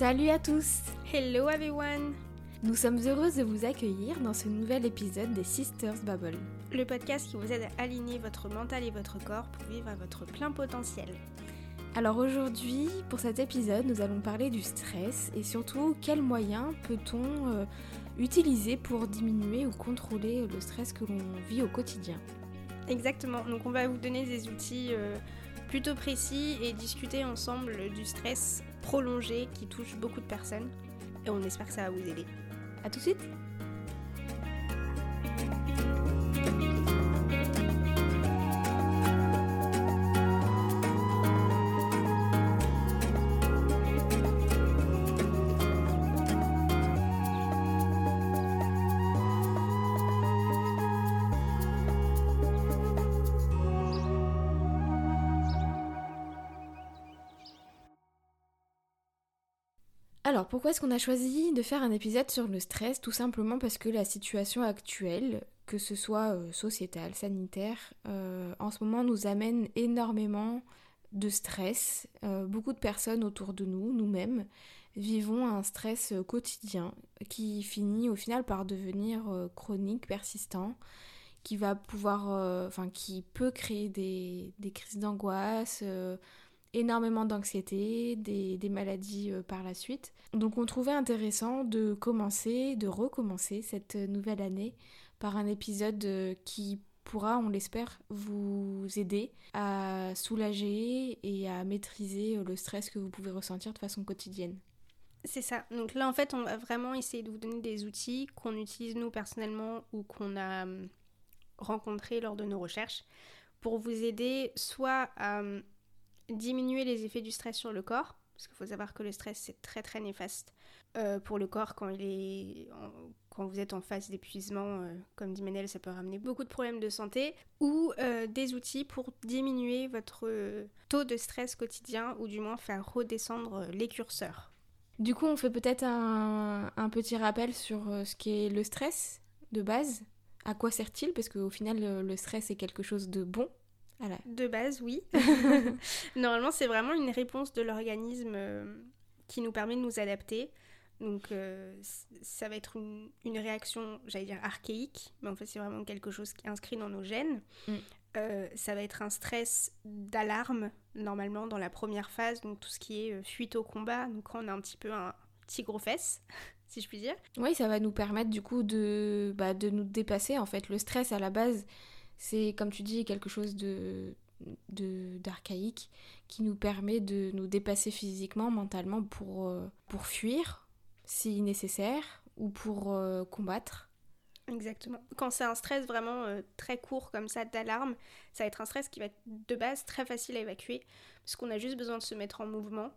Salut à tous Hello everyone Nous sommes heureuses de vous accueillir dans ce nouvel épisode des Sisters Bubble. Le podcast qui vous aide à aligner votre mental et votre corps pour vivre à votre plein potentiel. Alors aujourd'hui, pour cet épisode, nous allons parler du stress et surtout quels moyens peut-on euh, utiliser pour diminuer ou contrôler le stress que l'on vit au quotidien? Exactement, donc on va vous donner des outils euh, plutôt précis et discuter ensemble du stress prolongé qui touche beaucoup de personnes. Et on espère que ça va vous aider. A tout de suite pourquoi est-ce qu'on a choisi de faire un épisode sur le stress Tout simplement parce que la situation actuelle, que ce soit euh, sociétale, sanitaire, euh, en ce moment nous amène énormément de stress. Euh, beaucoup de personnes autour de nous, nous-mêmes, vivons un stress quotidien qui finit au final par devenir chronique, persistant, qui va pouvoir, enfin qui peut créer des, des crises d'angoisse énormément d'anxiété, des, maladies euh, par la suite. Donc on trouvait intéressant de commencer, de recommencer cette nouvelle année par un épisode euh, qui pourra, on l'espère, vous aider à soulager et à maîtriser euh, le stress que vous pouvez ressentir de façon quotidienne. C'est ça. Donc là, en fait, on va vraiment essayer de vous donner des outils qu'on utilise nous personnellement ou qu'on a hum, rencontrés lors de nos recherches pour vous aider soit à hum, diminuer les effets du stress sur le corps, parce qu'il faut savoir que le stress c'est très très néfaste euh, pour le corps quand il est quand vous êtes en phase d'épuisement, euh, comme dit Manel, ça peut ramener beaucoup de problèmes de santé, ou euh, des outils pour diminuer votre taux de stress quotidien, ou du moins faire redescendre les curseurs. Du coup, on fait peut-être un, un, petit rappel sur ce qu'est le stress de base. À quoi sert-il? Parce qu'au final, le stress est quelque chose de bon de base, oui. Normalement, c'est vraiment une réponse de l'organisme euh, qui nous permet de nous adapter. Donc, euh, ça va être une, réaction, j'allais dire archaïque, mais en fait, c'est vraiment quelque chose qui est inscrit dans nos gènes. Mm. Euh, ça va être un stress d'alarme, normalement, dans la première phase, donc tout ce qui est fuite au combat. Donc, quand on a un petit peu un petit gros fesse, si je puis dire. Oui, ça va nous permettre, du coup, de, bah, de nous dépasser. En fait, le stress, à la base, c'est, comme tu dis, quelque chose de d'archaïque qui nous permet de nous dépasser physiquement, mentalement pour, euh, pour fuir si nécessaire ou pour euh, combattre. Exactement. Quand c'est un stress vraiment euh, très court comme ça d'alarme, ça va être un stress qui va être de base très facile à évacuer parce qu'on a juste besoin de se mettre en mouvement,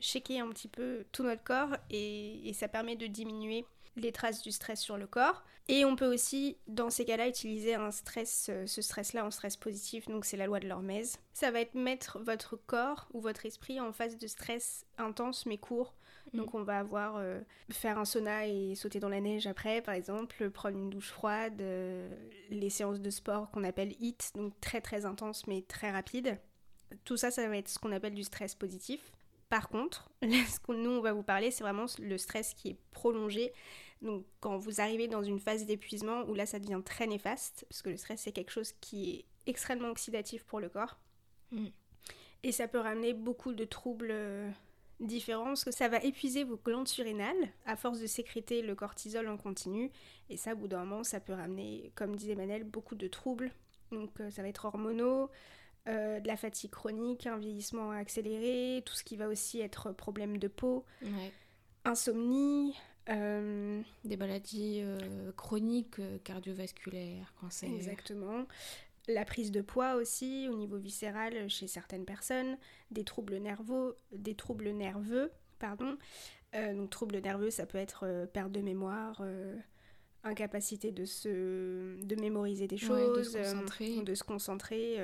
checker un petit peu tout notre corps et ça permet de diminuer les traces du stress sur le corps. Et on peut aussi, dans ces cas-là, utiliser un stress, euh, ce stress-là en stress positif, donc c'est la loi de l'hormèse. Ça va être mettre votre corps ou votre esprit en phase de stress intense mais court. Mm. Donc on va avoir euh, faire un sauna et sauter dans la neige après, par exemple, prendre une douche froide, euh, les séances de sport qu'on appelle HIT, donc très très intense mais très rapide. Tout ça, ça va être ce qu'on appelle du stress positif. Par contre, ce que nous on va vous parler, c'est vraiment le stress qui est prolongé. Donc quand vous arrivez dans une phase d'épuisement où là ça devient très néfaste, parce que le stress c'est quelque chose qui est extrêmement oxydatif pour le corps. Mm. Et ça peut ramener beaucoup de troubles euh, différents, parce que ça va épuiser vos glandes surrénales à force de sécréter le cortisol en continu. Et ça, au bout d'un moment, ça peut ramener, comme disait Manel, beaucoup de troubles. Donc euh, ça va être hormonaux, euh, de la fatigue chronique, un vieillissement accéléré, tout ce qui va aussi être problème de peau, insomnie. Euh, Des maladies euh, chroniques, cardiovasculaires, cancer. Exactement. La prise de poids aussi au niveau viscéral chez certaines personnes, des troubles nerveux, des troubles nerveux, pardon. donc troubles nerveux, ça peut être perte de mémoire, incapacité de se de mémoriser des choses, de se concentrer, de se concentrer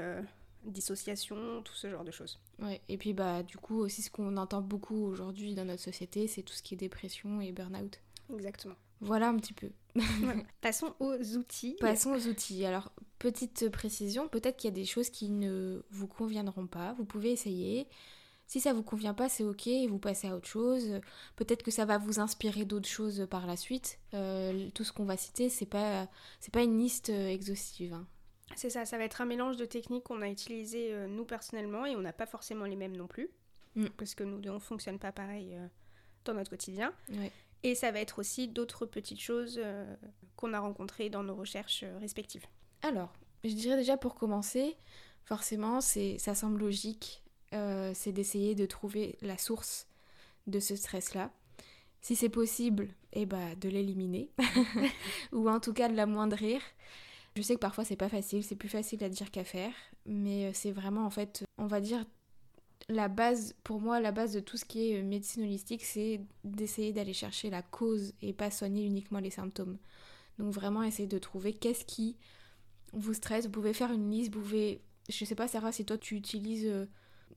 dissociation, tout ce genre de choses. Ouais, et puis bah du coup aussi ce qu'on entend beaucoup aujourd'hui dans notre société, c'est tout ce qui est dépression et burn-out. Exactement. Voilà un petit peu. Passons aux outils. Passons aux outils. Alors, petite précision, peut-être qu'il y a des choses qui ne vous conviendront pas. Vous pouvez essayer. Si ça vous convient pas, c'est ok, vous passez à autre chose. Peut-être que ça va vous inspirer d'autres choses par la suite. Euh, tout ce qu'on va citer, c'est pas c'est pas une liste euh, exhaustive. hein. C'est ça, ça va être un mélange de techniques qu'on a utilisées euh, nous personnellement et on n'a pas forcément les mêmes non plus. Mm. Parce que nous deux, on fonctionne pas pareil euh, dans notre quotidien. Et ça va être aussi d'autres petites choses euh, qu'on a rencontrées dans nos recherches respectives. Alors, je dirais déjà pour commencer, forcément, c'est ça semble logique, c'est d'essayer de trouver la source de ce stress-là. Si c'est possible, eh ben, de l'éliminer, ou en tout cas de l'amoindrir. Je sais que parfois c'est pas facile, c'est plus facile à dire qu'à faire, mais euh, c'est vraiment en fait, on va dire, la base, pour moi, la base de tout ce qui est euh, médecine holistique, c'est d'essayer d'aller chercher la cause et pas soigner uniquement les symptômes. Donc vraiment essayer de trouver qu'est-ce qui vous stresse. Vous pouvez faire une liste, vous pouvez, je sais pas Sarah, si toi tu utilises euh,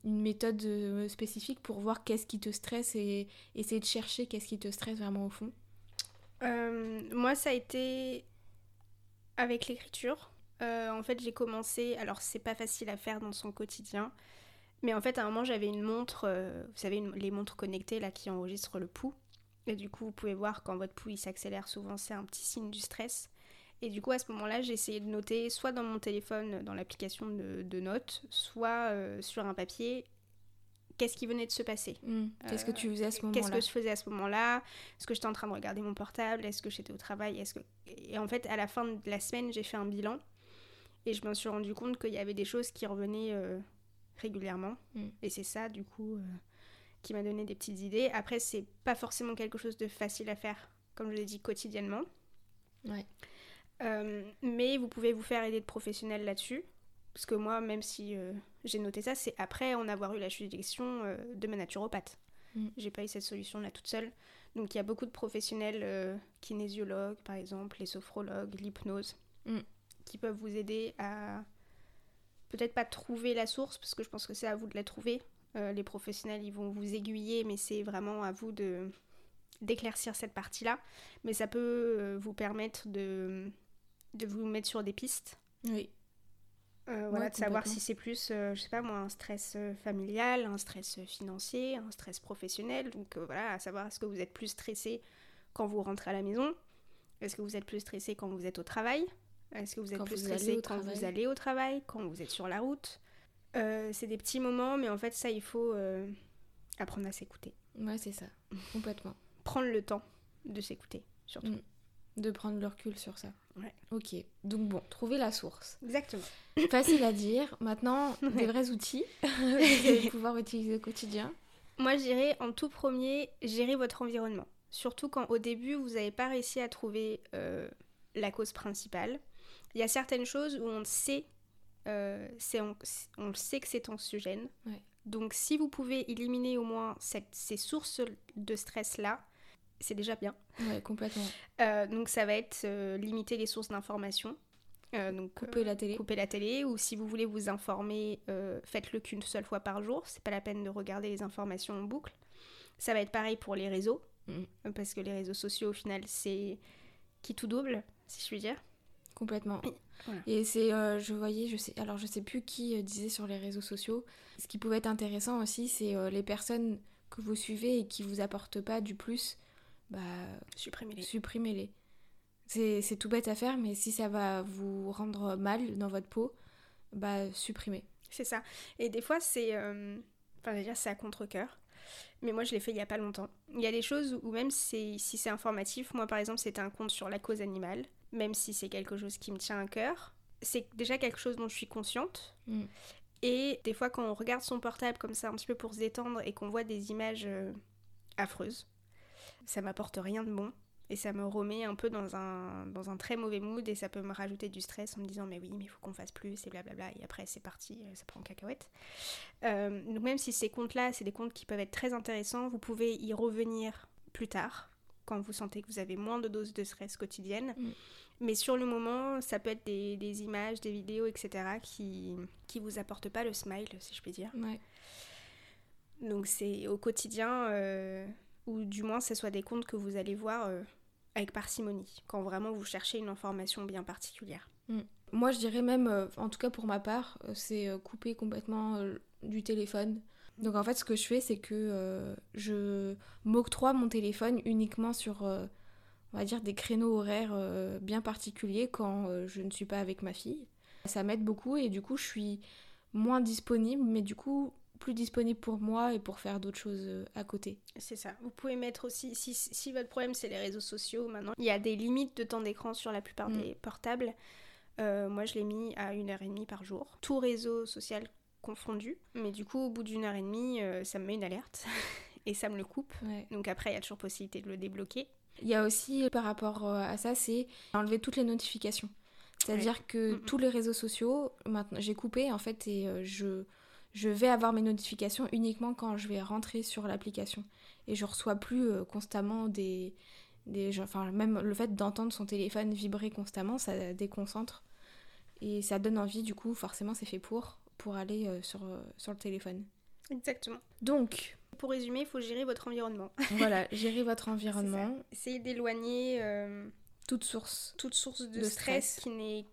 une méthode spécifique pour voir qu'est-ce qui te stresse et essayer de chercher qu'est-ce qui te stresse vraiment au fond. Moi, ça a été avec l'écriture. Euh, en fait, j'ai commencé. Alors, c'est pas facile à faire dans son quotidien. Mais en fait, à un moment, j'avais une montre. euh, vous savez, une- les montres connectées là qui enregistrent le pouls. Et du coup, vous pouvez voir quand votre pouls il s'accélère, souvent c'est un petit signe du stress. Et du coup, à ce moment-là, j'ai essayé de noter soit dans mon téléphone, dans l'application de, de notes, soit euh, sur un papier, qu'est-ce qui venait de se passer. Hmm, Qu'est-ce que tu faisais à ce Qu'est-ce moment-là? que je faisais à ce moment-là? Est-ce que j'étais en train de regarder mon portable? Est-ce que j'étais au travail? Est-ce que... Et en fait, à la fin de la semaine, j'ai fait un bilan et je me suis rendu compte qu'il y avait des choses qui revenaient euh, régulièrement. Mm. Et c'est ça, du coup, euh, qui m'a donné des petites idées. Après, c'est pas forcément quelque chose de facile à faire, comme je l'ai dit, quotidiennement. Ouais. Euh, mais vous pouvez vous faire aider de professionnels là-dessus. Parce que moi, même si j'ai noté ça, c'est après en avoir eu la suggestion de ma naturopathe. Mm. J'ai pas eu cette solution-là toute seule. Donc il y a beaucoup de professionnels, euh, kinésiologues par exemple, les sophrologues, l'hypnose, Mm. qui peuvent vous aider à peut-être pas trouver la source, parce que je pense que c'est à vous de la trouver. Euh, les professionnels, ils vont vous aiguiller, mais c'est vraiment à vous de d'éclaircir cette partie-là. Mais ça peut euh, vous permettre de, de vous mettre sur des pistes. Oui. Euh, voilà, Ouais, de savoir si c'est plus, euh, je sais pas moi, un stress euh, familial, un stress financier, un stress professionnel. Donc voilà, à savoir est-ce que vous êtes plus stressé quand vous rentrez à la maison? Est-ce que vous êtes plus stressé quand vous êtes au travail? Est-ce que vous êtes Quand plus stressé quand vous allez au travail Quand vous êtes sur la route? C'est des petits moments, mais en fait ça, il faut apprendre à s'écouter. Ouais, c'est ça. Complètement. Prendre le temps de s'écouter, surtout. Mm. De prendre le recul sur ça. Ouais. Ok. Donc bon, trouver la source. Exactement. Facile à dire. Maintenant, des vrais outils que vous allez pouvoir utiliser au quotidien. Moi, je dirais en tout premier, gérer votre environnement. Surtout quand au début, vous n'avez pas réussi à trouver euh, la cause principale. Il y a certaines choses où on sait, euh, on sait que c'est anxiogène. Ouais. Donc, si vous pouvez éliminer au moins cette- ces sources de stress-là, c'est déjà bien. Ouais, complètement. Euh, donc, ça va être euh, limiter les sources d'information. Euh, donc, Couper la télé. couper la télé ou si vous voulez vous informer, faites-le qu'une seule fois par jour. C'est pas la peine de regarder les informations en boucle. Ça va être pareil pour les réseaux euh, parce que les réseaux sociaux au final c'est qui tout double, si je puis dire. Complètement. Voilà. Et c'est, je voyais, je sais, alors je sais plus qui disait sur les réseaux sociaux. Ce qui pouvait être intéressant aussi, c'est les personnes que vous suivez et qui vous apportent pas du plus, bah Supprimez-les. supprimez-les. C'est, c'est tout bête à faire, mais si ça va vous rendre mal dans votre peau, bah supprimez. C'est ça. Et des fois c'est, euh, enfin dire c'est à contre cœur. Mais moi je l'ai fait il y a pas longtemps. Il y a des choses où même c'est- si c'est informatif, moi par exemple c'était un compte sur la cause animale, même si c'est quelque chose qui me tient à cœur, c'est déjà quelque chose dont je suis consciente. Mm. Et des fois, quand on regarde son portable comme ça, un petit peu pour se détendre, et qu'on voit des images euh, affreuses, ça m'apporte rien de bon. Et ça me remet un peu dans un, dans un très mauvais mood, et ça peut me rajouter du stress en me disant, mais oui, mais il faut qu'on fasse plus, et blablabla. Et après, c'est parti, euh, ça prend en cacahuète. Euh, donc, même si ces comptes-là, c'est des comptes qui peuvent être très intéressants, vous pouvez y revenir plus tard, quand vous sentez que vous avez moins de doses de stress quotidienne. Mm. Mais sur le moment, ça peut être des, des images, des vidéos, etc. qui qui vous apportent pas le smile, si je puis dire. Ouais. Donc c'est au quotidien, euh, ou du moins ce soit des comptes que vous allez voir euh, avec parcimonie, quand vraiment vous cherchez une information bien particulière. Moi, je dirais même, euh, en tout cas pour ma part, euh, c'est couper complètement du téléphone. Donc en fait, ce que je fais, c'est que je m'octroie mon téléphone uniquement sur, on va dire, des créneaux horaires bien particuliers quand je ne suis pas avec ma fille. Ça m'aide beaucoup et du coup, je suis moins disponible, mais du coup, plus disponible pour moi et pour faire d'autres choses à côté. C'est ça. Vous pouvez mettre aussi, si, si, votre problème c'est les réseaux sociaux maintenant, il y a des limites de temps d'écran sur la plupart mm. des portables. moi, je l'ai mis à une heure et demie par jour. Tout réseau social confondu. Mais du coup, au bout d'une heure et demie, euh, ça me met une alerte et ça me le coupe. Donc après, il y a toujours possibilité de le débloquer. Il y a aussi, par rapport euh, à ça, c'est enlever toutes les notifications. C'est-à-dire que tous les réseaux sociaux, maintenant, j'ai coupé en fait et euh, je, je vais avoir mes notifications uniquement quand je vais rentrer sur l'application. Et je reçois plus constamment des, des. Enfin, même le fait d'entendre son téléphone vibrer constamment, ça déconcentre. Et ça donne envie, du coup, forcément, c'est fait pour pour aller euh, sur, euh, sur le téléphone. Exactement. Donc, pour résumer, il faut gérer votre environnement. voilà, gérer votre environnement. Essayez d'éloigner euh, toute source, toute source de, stress, qui n'est,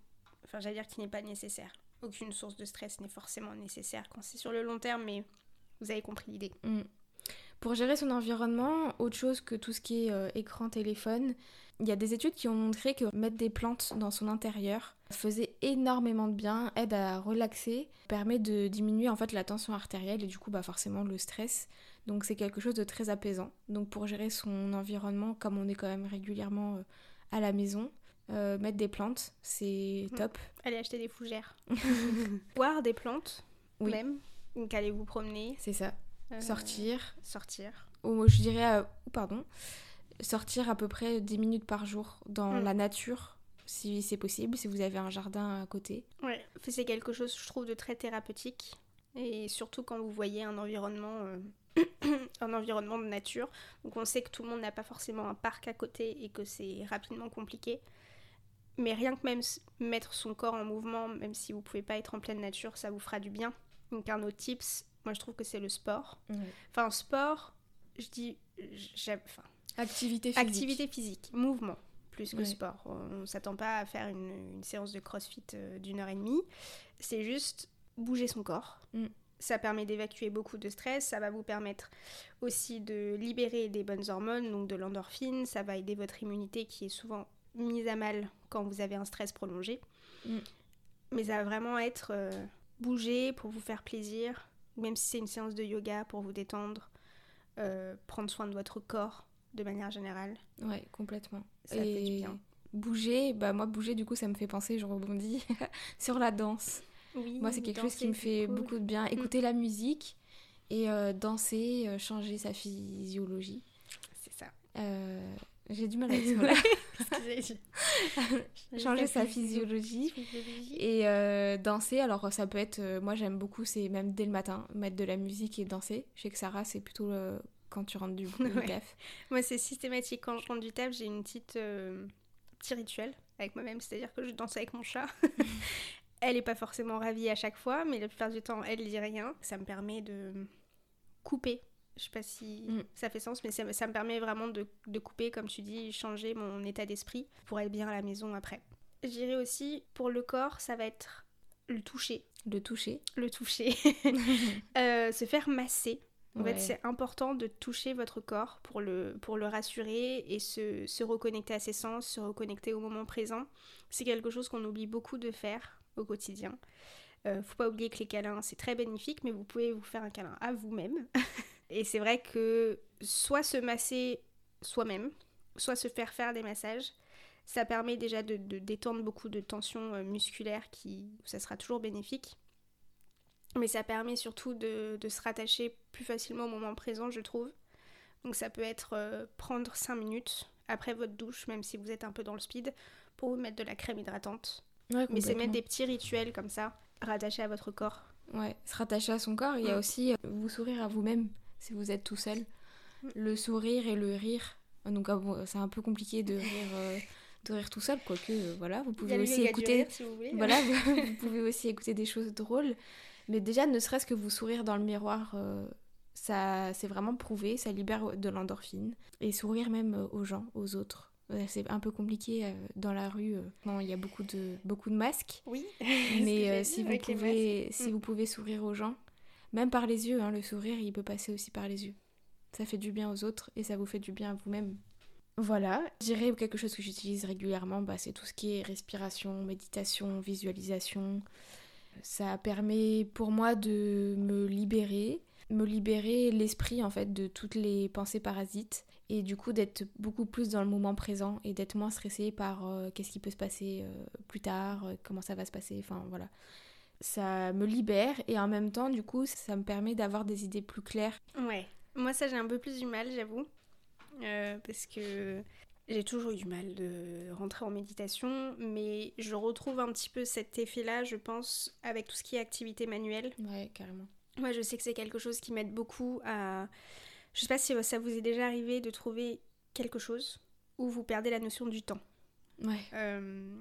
enfin, j'allais dire qui n'est pas nécessaire. Aucune source de stress n'est forcément nécessaire quand c'est sur le long terme, mais vous avez compris l'idée. Mm. Pour gérer son environnement, autre chose que tout ce qui est écran, téléphone, il y a des études qui ont montré que mettre des plantes dans son intérieur faisait énormément de bien, aide à relaxer, permet de diminuer en fait la tension artérielle et du coup bah forcément le stress. Donc c'est quelque chose de très apaisant. Donc pour gérer son environnement, comme on est quand même régulièrement euh, à la maison, euh, mettre des plantes, c'est mmh. top. Allez acheter des fougères. Boire des plantes, oui. même. Donc allez vous promener. C'est ça. Euh, sortir. Sortir. Ou je dirais, pardon, sortir à peu près 10 minutes par jour dans mm. la nature, si c'est possible, si vous avez un jardin à côté. Ouais, c'est quelque chose, je trouve, de très thérapeutique. Et surtout quand vous voyez un environnement, euh, un environnement de nature. Donc on sait que tout le monde n'a pas forcément un parc à côté et que c'est rapidement compliqué. Mais rien que même mettre son corps en mouvement, même si vous pouvez pas être en pleine nature, ça vous fera du bien. Donc un autre tips, moi je trouve que c'est le sport. Enfin sport, je dis, enfin, Activité physique. Activité physique, mouvement, plus que sport. On ne s'attend pas à faire une, séance de crossfit euh, d'une heure et demie. C'est juste bouger son corps. Mm. Ça permet d'évacuer beaucoup de stress, ça va vous permettre aussi de libérer des bonnes hormones, donc de l'endorphine, ça va aider votre immunité qui est souvent mise à mal quand vous avez un stress prolongé. Mm. Mais ça va vraiment être euh, bouger pour vous faire plaisir, même si c'est une séance de yoga pour vous détendre, euh, prendre soin de votre corps, de manière générale. Ouais, complètement. Ça fait du bien. Bouger, bah moi bouger du coup ça me fait penser, je rebondis, sur la danse. Oui, moi c'est quelque chose qui me fait beaucoup de bien. Mm. Écouter la musique et euh, danser, euh, changer sa physiologie. C'est ça. Euh, j'ai du mal à dire là. changer sa physiologie, et danser. Alors ça peut être, moi j'aime beaucoup, c'est même dès le matin, mettre de la musique et danser. Je sais que Sarah c'est plutôt quand tu rentres du, taf Moi, c'est systématique. Quand je rentre du taf, j'ai une petite euh, petit rituel avec moi-même, c'est-à-dire que je danse avec mon chat. elle n'est pas forcément ravie à chaque fois, mais la plupart du temps, elle dit rien. Ça me permet de couper. Je sais pas si mm. ça fait sens, mais ça, me permet vraiment de, de, couper, comme tu dis, changer mon état d'esprit pour être bien à la maison après. Je dirais aussi, pour le corps, ça va être le toucher. Le toucher. Le toucher. euh, se faire masser. En fait, c'est important de toucher votre corps pour le, pour le rassurer et se, se reconnecter à ses sens, se reconnecter au moment présent. C'est quelque chose qu'on oublie beaucoup de faire au quotidien. Euh, faut pas oublier que les câlins, c'est très bénéfique, mais vous pouvez vous faire un câlin à vous-même. et c'est vrai que soit se masser soi-même, soit se faire faire des massages, ça permet déjà de, de détendre beaucoup de tensions euh, musculaires qui, ça sera toujours bénéfique. Mais ça permet surtout de, se rattacher plus facilement au moment présent, je trouve. Donc ça peut être euh, prendre 5 minutes après votre douche, même si vous êtes un peu dans le speed, pour vous mettre de la crème hydratante. Mais c'est mettre des petits rituels comme ça, rattachés à votre corps. Ouais, se rattacher à son corps. Il y a mm. aussi euh, vous sourire à vous-même si vous êtes tout seul. Mm. Le sourire et le rire. Donc ah c'est un peu compliqué de rire. Euh, de rire tout seul, quoique voilà, vous pouvez aussi écouter. Voilà, vous pouvez aussi écouter des choses drôles. Mais déjà, ne serait-ce que vous sourire dans le miroir, euh, ça, c'est vraiment prouvé, ça libère de l'endorphine. Et sourire même euh, aux gens, aux autres. C'est un peu compliqué euh, dans la rue. Non, il y a beaucoup de, beaucoup de masques. Oui. Mais si, vous pouvez, si mm. vous pouvez sourire aux gens, Même par les yeux, hein, le sourire, il peut passer aussi par les yeux. Ça fait du bien aux autres et ça vous fait du bien à vous-même. Voilà, je dirais quelque chose que j'utilise régulièrement, bah, c'est tout ce qui est respiration, méditation, visualisation. Ça permet pour moi de me libérer, me libérer l'esprit en fait de toutes les pensées parasites et du coup d'être beaucoup plus dans le moment présent et d'être moins stressée par euh, qu'est-ce qui peut se passer euh, plus tard, euh, comment ça va se passer, enfin voilà. Ça me libère et en même temps du coup ça me permet d'avoir des idées plus claires. Ouais, moi ça j'ai un peu plus du mal j'avoue. Euh, parce que j'ai toujours eu du mal de rentrer en méditation, mais je retrouve un petit peu cet effet-là, je pense, avec tout ce qui est activité manuelle. Ouais, carrément. Moi, je sais que c'est quelque chose qui m'aide beaucoup à. Je sais pas si ça vous est déjà arrivé de trouver quelque chose où vous perdez la notion du temps. Ouais. Euh,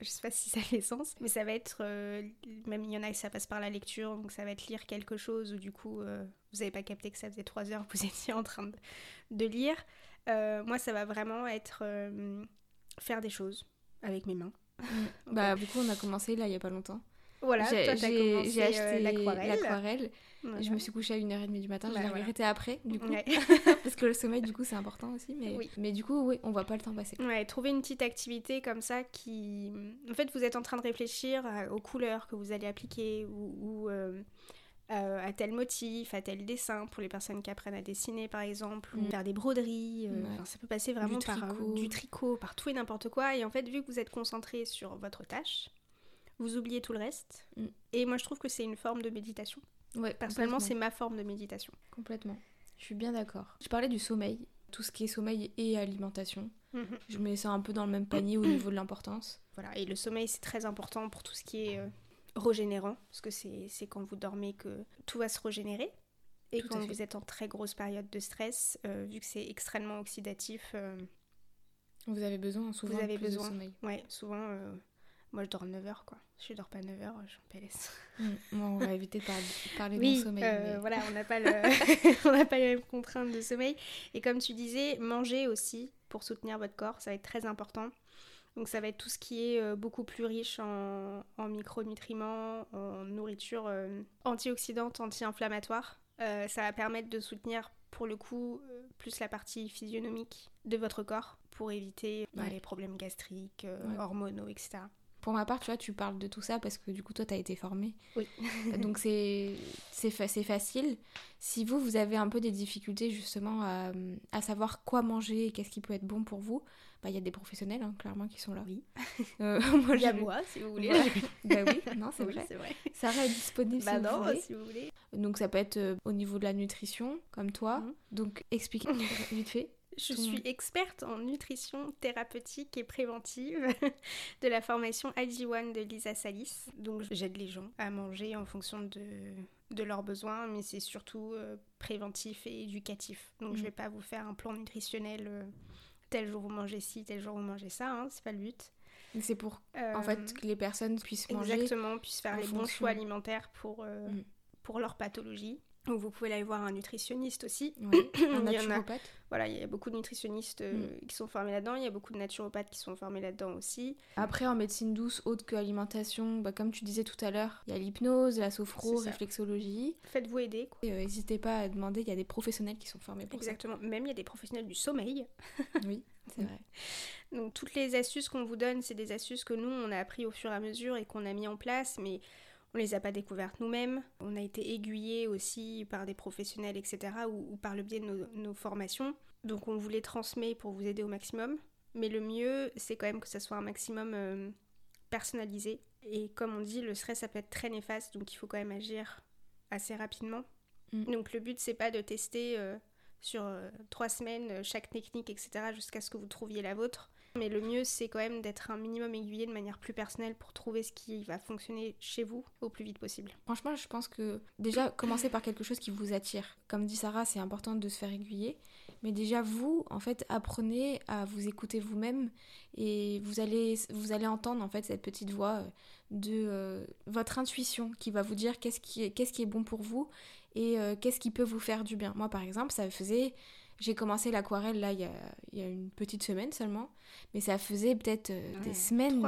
je sais pas si ça fait sens, mais ça va être, euh, même il y en a qui ça passe par la lecture, donc ça va être lire quelque chose où du coup euh, vous n'avez pas capté que ça faisait trois heures que vous étiez en train de, de lire. Euh, moi ça va vraiment être faire des choses avec mes mains. Mm. Bah du coup on a commencé là il y a pas longtemps. Voilà, j'ai commencé acheté l'aquarelle. l'aquarelle. Je me suis couchée à 1h30 du matin, Bah, je l'ai voilà. regretté après, du coup. Ouais. Parce que le sommeil, du coup, c'est important aussi. Mais, Oui. mais du coup, oui, on voit pas le temps passer. Ouais, trouver une petite activité comme ça qui... En fait, vous êtes en train de réfléchir à- aux couleurs que vous allez appliquer ou, ou, euh, euh, à tel motif, à tel dessin, pour les personnes qui apprennent à dessiner par exemple, ou Mm. faire des broderies. euh, Ouais. enfin, ça peut passer vraiment Du par euh, tricot. du tricot, par tout et n'importe quoi. Et en fait, vu que vous êtes concentré sur votre tâche, vous oubliez tout le reste. Mm. Et moi, je trouve que c'est une forme de méditation. Ouais, Personnellement, c'est ma forme de méditation. Complètement. Je suis bien d'accord. Je parlais du sommeil. Tout ce qui est sommeil et alimentation. Je mets ça un peu dans le même panier au niveau de l'importance. Voilà, et le sommeil c'est très important pour tout ce qui est euh, régénérant, parce que c'est quand vous dormez que tout va se régénérer. Et Tout quand vous êtes en très grosse période de stress, euh, vu que c'est extrêmement oxydatif, euh, Vous avez besoin souvent vous avez plus de besoin. sommeil. Ouais, souvent, euh, moi je dors 9 heures quoi. Si je dors pas 9 heures, je suis en PLS. Mm. Bon, on va éviter de par- parler Oui, de sommeil. euh, mais- voilà, on n'a pas, le... on pas les mêmes contraintes de sommeil. Et comme tu disais, manger aussi pour soutenir votre corps, ça va être très important. Donc ça va être tout ce qui est euh, beaucoup plus riche en, en micronutriments, en nourriture euh, antioxydante, anti-inflammatoire. Ça va permettre de soutenir pour le coup plus la partie physionomique de votre corps pour éviter bah, les problèmes gastriques, Ouais. hormonaux, etc. Pour ma part, tu vois, tu parles de tout ça parce que du coup, toi, tu as été formée. Oui. Donc, c'est fa- facile. Si vous, vous avez un peu des difficultés justement à, à savoir quoi manger et qu'est-ce qui peut être bon pour vous, bah, il y a des professionnels, hein, clairement, qui sont là. Oui. Euh, moi, Il y a moi, si vous voulez. Bah oui, non, c'est Oui, vrai. vrai. Sarah est disponible Bah si non, vous voulez. si vous voulez. Donc, ça peut être euh, au niveau de la nutrition, comme toi. Mhm. Donc, explique vite fait. Je suis experte en nutrition thérapeutique et préventive de la formation IG1 de Lisa Salis. Donc j'aide les gens à manger en fonction de, de leurs besoins, mais c'est surtout euh, préventif et éducatif. Donc je Mm. vais pas vous faire un plan nutritionnel euh, tel jour vous mangez ci, tel jour vous mangez ça, hein, c'est pas le but. C'est pour, en Euh, fait, que les personnes puissent manger. Exactement, puissent faire les bons choix alimentaires pour, euh, Mm. pour leur pathologie. Donc vous pouvez aller voir un nutritionniste aussi. Y Un naturopathe. Voilà, il y a beaucoup de nutritionnistes euh, Mm. qui sont formés là-dedans, il y a beaucoup de naturopathes qui sont formés là-dedans aussi. Après, en médecine douce, autre que alimentation, bah, comme tu disais tout à l'heure, il y a l'hypnose, la sophro, ça. réflexologie. Faites-vous aider. quoi. Et, euh, N'hésitez pas à demander, il y a des professionnels qui sont formés pour Exactement. Même il y a des professionnels du sommeil. ça. Oui, c'est vrai. Donc toutes les astuces qu'on vous donne, c'est des astuces que nous, on a appris au fur et à mesure et qu'on a mis en place, mais on les a pas découvertes nous-mêmes. On a été aiguillés aussi par des professionnels, etc., ou, ou par le biais de nos, nos formations. Donc on vous les transmet pour vous aider au maximum. Mais le mieux, c'est quand même que ça soit un maximum euh, personnalisé. Et comme on dit, le stress, ça peut être très néfaste, donc il faut quand même agir assez rapidement. Mm. Donc le but, c'est pas de tester euh, sur euh, trois semaines chaque technique, etc., jusqu'à ce que vous trouviez la vôtre. Mais le mieux, c'est quand même d'être un minimum aiguillé de manière plus personnelle pour trouver ce qui va fonctionner chez vous au plus vite possible. Franchement, je pense que déjà, commencez par quelque chose qui vous attire. Comme dit Sarah, c'est important de se faire aiguiller. Mais déjà, vous, en fait, apprenez à vous écouter vous-même et vous allez, entendre, en fait, cette petite voix euh, de euh, votre intuition qui va vous dire qu'est-ce qui, est- qu'est-ce qui est bon pour vous et euh, qu'est-ce qui peut vous faire du bien. Moi, par exemple, ça faisait... J'ai commencé l'aquarelle, là, il y a, il y a une petite semaine seulement. Mais ça faisait peut-être euh, Ouais, des semaines,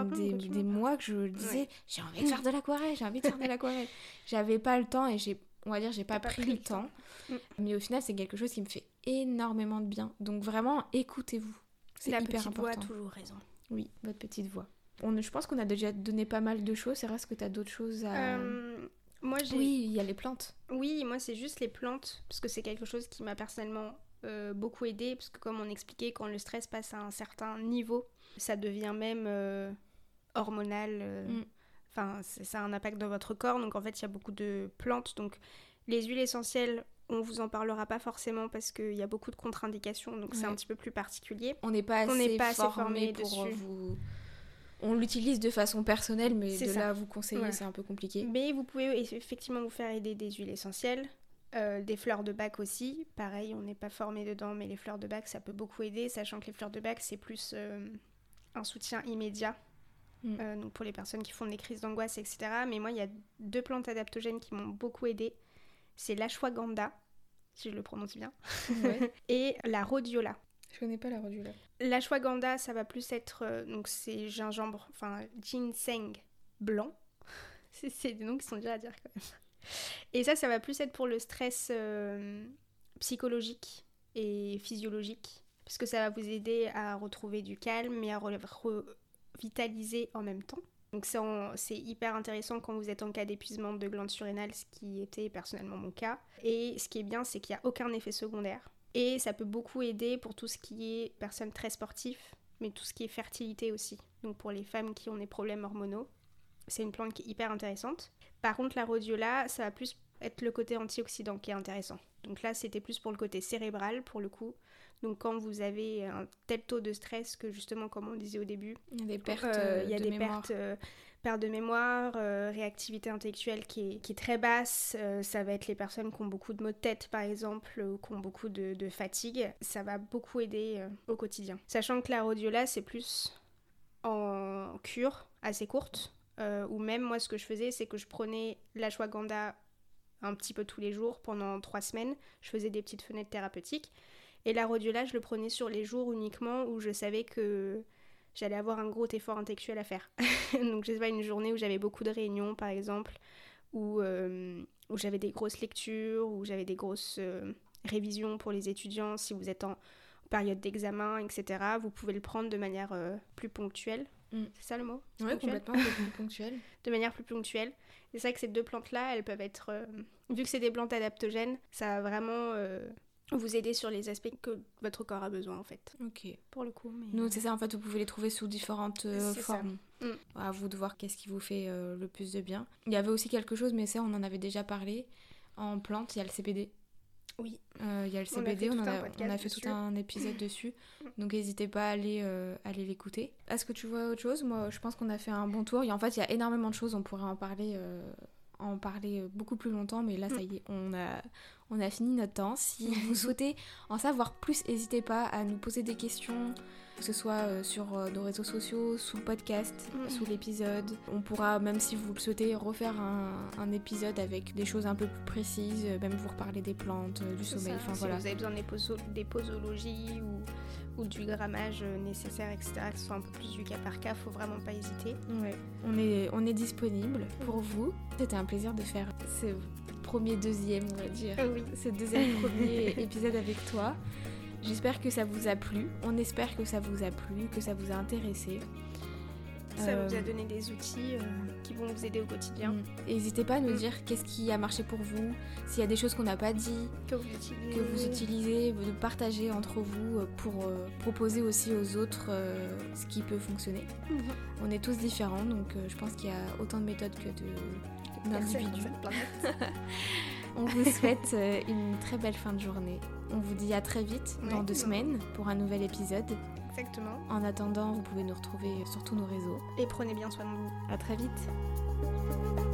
des, mois que je disais Ouais. j'ai envie de faire de l'aquarelle, j'ai envie de faire de l'aquarelle. J'avais pas le temps et j'ai on va dire, j'ai pas, pas pris, pris le le temps. Mm. Mais au final, c'est quelque chose qui me fait énormément de bien. Donc vraiment, écoutez-vous. C'est La hyper petite voix a toujours raison. Oui, votre petite voix. On, je pense qu'on a déjà donné pas mal de choses. C'est vrai que tu as d'autres choses à. Euh, moi, j'ai. oui, il y a les plantes. Oui, moi c'est juste les plantes, parce que c'est quelque chose qui m'a personnellement euh, beaucoup aidé, parce que comme on expliquait, quand le stress passe à un certain niveau, ça devient même euh, hormonal, euh, Mm. enfin ça a un impact dans votre corps, donc en fait il y a beaucoup de plantes, donc les huiles essentielles, on vous en parlera pas forcément parce qu'il y a beaucoup de contre-indications, donc c'est un petit peu plus particulier. On n'est pas assez, formé pour dessus. vous. On l'utilise de façon personnelle, mais de ça. là à vous conseiller, Ouais. c'est un peu compliqué. Mais vous pouvez effectivement vous faire aider des huiles essentielles, euh, des fleurs de bac aussi. Pareil, on n'est pas formé dedans, mais les fleurs de bac, ça peut beaucoup aider, sachant que les fleurs de bac, c'est plus euh, un soutien immédiat. Mm. euh, donc pour les personnes qui font des crises d'angoisse, etc. Mais moi, il y a deux plantes adaptogènes qui m'ont beaucoup aidé. C'est l'ashwagandha, si je le prononce bien, Ouais. et la rhodiola. Je connais pas la rhodiola. L'ashwagandha, ça va plus être. donc, c'est gingembre, enfin, ginseng blanc. C'est des noms qui sont durs à dire quand même. Et ça, ça va plus être pour le stress euh, psychologique et physiologique. Parce que ça va vous aider à retrouver du calme et à re- revitaliser en même temps. Donc, c'est hyper intéressant quand vous êtes en cas d'épuisement de glandes surrénales, ce qui était personnellement mon cas. Et ce qui est bien, c'est qu'il n'y a aucun effet secondaire. Et ça peut beaucoup aider pour tout ce qui est personnes très sportifs, mais tout ce qui est fertilité aussi. Donc pour les femmes qui ont des problèmes hormonaux, c'est une plante qui est hyper intéressante. Par contre, la rhodiola, ça va plus être le côté antioxydant qui est intéressant. Donc là, c'était plus pour le côté cérébral, pour le coup. Donc quand vous avez un tel taux de stress que justement, comme on disait au début, Il y a des pertes. euh, euh, il y a de des mémoire. pertes, euh, perte de mémoire, euh, réactivité intellectuelle qui est, qui est très basse. Euh, ça va être les personnes qui ont beaucoup de maux de tête, par exemple, ou qui ont beaucoup de, de fatigue. Ça va beaucoup aider au quotidien. Sachant que la rhodiola, c'est plus en cure assez courte. Euh, ou même, moi, ce que je faisais, c'est que je prenais l'ashwagandha un petit peu tous les jours pendant trois semaines. Je faisais des petites fenêtres thérapeutiques. Et la rhodiola, je le prenais sur les jours uniquement où je savais que j'allais avoir un gros effort intellectuel à faire. Donc, je sais pas, une journée où j'avais beaucoup de réunions, par exemple, où, euh, où j'avais des grosses lectures, où j'avais des grosses euh, révisions pour les étudiants, si vous êtes en période d'examen, etc. Vous pouvez le prendre de manière euh, plus ponctuelle. Mm. C'est ça le mot? Ponctuel complètement, plus de manière plus ponctuelle. C'est vrai que ces deux plantes-là, elles peuvent être... euh, vu que c'est des plantes adaptogènes, ça va vraiment euh, vous aider sur les aspects que votre corps a besoin, en fait. Ok. Pour le coup, mais... Nous, c'est ça, en fait, vous pouvez les trouver sous différentes euh, ça. formes. Mm. À vous de voir qu'est-ce qui vous fait euh, le plus de bien. Il y avait aussi quelque chose, mais ça, on en avait déjà parlé. En plante, il y a le CBD. Oui. Euh, Il y a le On a CBD, fait on, a, podcast on a fait tout un épisode dessus. Donc n'hésitez pas à aller, euh, aller l'écouter. Est-ce que tu vois autre chose? Moi, je pense qu'on a fait un bon tour. Et en fait, il y a énormément de choses. On pourrait en parler, euh, en parler euh, beaucoup plus longtemps. Mais là, ça y est, on a, on a fini notre temps. Si vous souhaitez en savoir plus, n'hésitez pas à nous poser des questions. Que ce soit euh, sur euh, nos réseaux sociaux, sous le podcast, Mm. sous l'épisode. On pourra, même si vous le souhaitez, refaire un, un épisode avec des choses un peu plus précises, euh, même vous reparler des plantes, du sommeil. Enfin si voilà. vous avez besoin des, poso- des posologies ou, ou du grammage nécessaire, etc., que ce soit un peu plus du cas par cas, faut vraiment pas hésiter. Ouais, on est, on est disponible pour vous. C'était un plaisir de faire ce premier, deuxième, on va dire, oui. ce deuxième, premier épisode avec toi. J'espère que ça vous a plu. On espère que ça vous a plu, que ça vous a intéressé. Ça vous a Euh, donné des outils euh, qui vont vous aider au quotidien, mm. N'hésitez pas à nous Mm. dire qu'est-ce qui a marché pour vous, s'il y a des choses qu'on n'a pas dit, que vous utilisez. que vous utilisez, de partager entre vous euh, pour euh, proposer aussi aux autres ce qui peut fonctionner. Mhm. On est tous différents, donc je pense qu'il y a autant de méthodes que de d'individus. On vous souhaite euh, une très belle fin de journée. On vous dit à très vite dans deux semaines pour un nouvel épisode. Exactement. En attendant, vous pouvez nous retrouver sur tous nos réseaux. Et prenez bien soin de vous. À très vite.